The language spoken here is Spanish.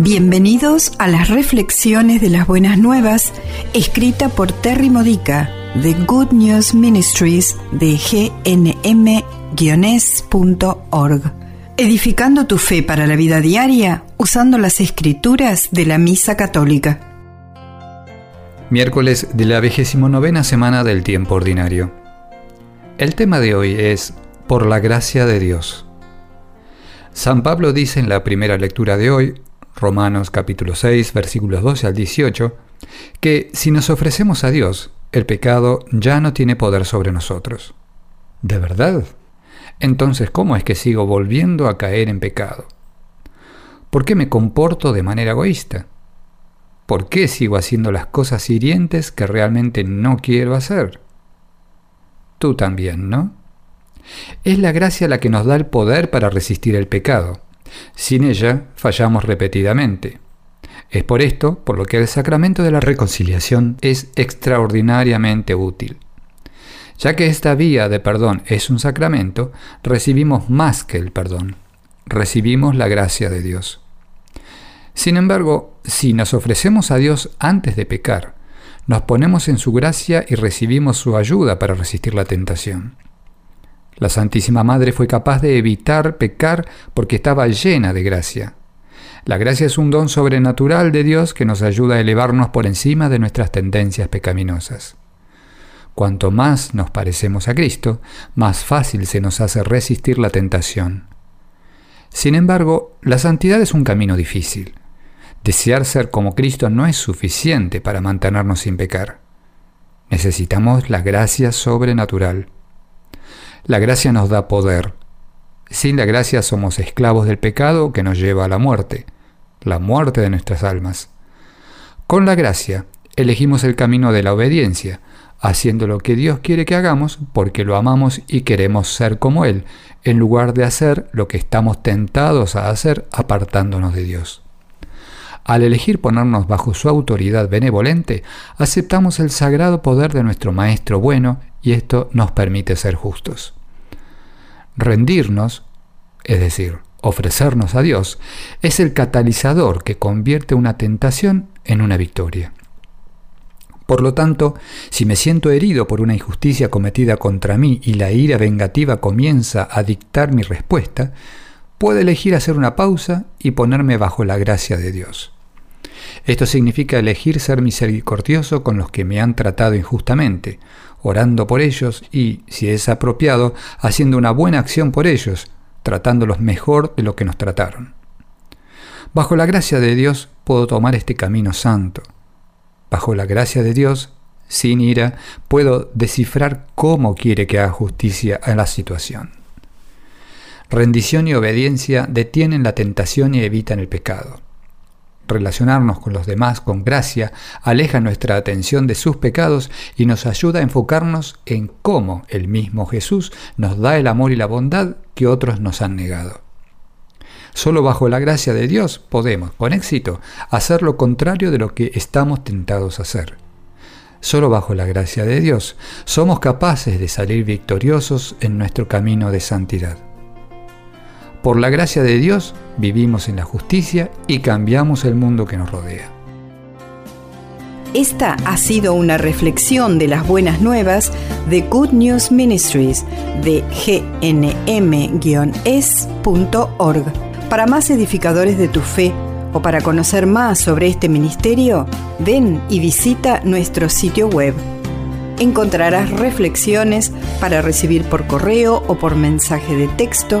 Bienvenidos a las reflexiones de las buenas nuevas, escrita por Terry Modica de Good News Ministries de gnm-es.org. Edificando tu fe para la vida diaria usando las escrituras de la Misa Católica. Miércoles de la vigésimo novena semana del tiempo ordinario. El tema de hoy es Por la gracia de Dios. San Pablo dice en la primera lectura de hoy, Romanos capítulo 6 versículos 12 al 18, que si nos ofrecemos a Dios, el pecado ya no tiene poder sobre nosotros. ¿De verdad? Entonces, ¿cómo es que sigo volviendo a caer en pecado? ¿Por qué me comporto de manera egoísta? ¿Por qué sigo haciendo las cosas hirientes que realmente no quiero hacer? Tú también, ¿no? Es la gracia la que nos da el poder para resistir el pecado. Sin ella fallamos repetidamente. Es por esto por lo que el sacramento de la reconciliación es extraordinariamente útil. Ya que esta vía de perdón es un sacramento, recibimos más que el perdón, recibimos la gracia de Dios. Sin embargo, si nos ofrecemos a Dios antes de pecar, nos ponemos en su gracia y recibimos su ayuda para resistir la tentación. La Santísima Madre fue capaz de evitar pecar porque estaba llena de gracia. La gracia es un don sobrenatural de Dios que nos ayuda a elevarnos por encima de nuestras tendencias pecaminosas. Cuanto más nos parecemos a Cristo, más fácil se nos hace resistir la tentación. Sin embargo, la santidad es un camino difícil. Desear ser como Cristo no es suficiente para mantenernos sin pecar. Necesitamos la gracia sobrenatural. La gracia nos da poder. Sin la gracia somos esclavos del pecado que nos lleva a la muerte, la muerte de nuestras almas. Con la gracia elegimos el camino de la obediencia, haciendo lo que Dios quiere que hagamos porque lo amamos y queremos ser como Él, en lugar de hacer lo que estamos tentados a hacer apartándonos de Dios. Al elegir ponernos bajo su autoridad benevolente, aceptamos el sagrado poder de nuestro Maestro bueno y esto nos permite ser justos. Rendirnos, es decir, ofrecernos a Dios, es el catalizador que convierte una tentación en una victoria. Por lo tanto, si me siento herido por una injusticia cometida contra mí y la ira vengativa comienza a dictar mi respuesta, puedo elegir hacer una pausa y ponerme bajo la gracia de Dios. Esto significa elegir ser misericordioso con los que me han tratado injustamente, orando por ellos y, si es apropiado, haciendo una buena acción por ellos, tratándolos mejor de lo que nos trataron. Bajo la gracia de Dios puedo tomar este camino santo. Bajo la gracia de Dios, sin ira, puedo descifrar cómo quiere que haga justicia a la situación. Rendición y obediencia detienen la tentación y evitan el pecado relacionarnos con los demás con gracia aleja nuestra atención de sus pecados y nos ayuda a enfocarnos en cómo el mismo Jesús nos da el amor y la bondad que otros nos han negado. Solo bajo la gracia de Dios podemos, con éxito, hacer lo contrario de lo que estamos tentados a hacer. Solo bajo la gracia de Dios somos capaces de salir victoriosos en nuestro camino de santidad. Por la gracia de Dios vivimos en la justicia y cambiamos el mundo que nos rodea. Esta ha sido una reflexión de las buenas nuevas de Good News Ministries de gnm-es.org. Para más edificadores de tu fe o para conocer más sobre este ministerio, ven y visita nuestro sitio web. Encontrarás reflexiones para recibir por correo o por mensaje de texto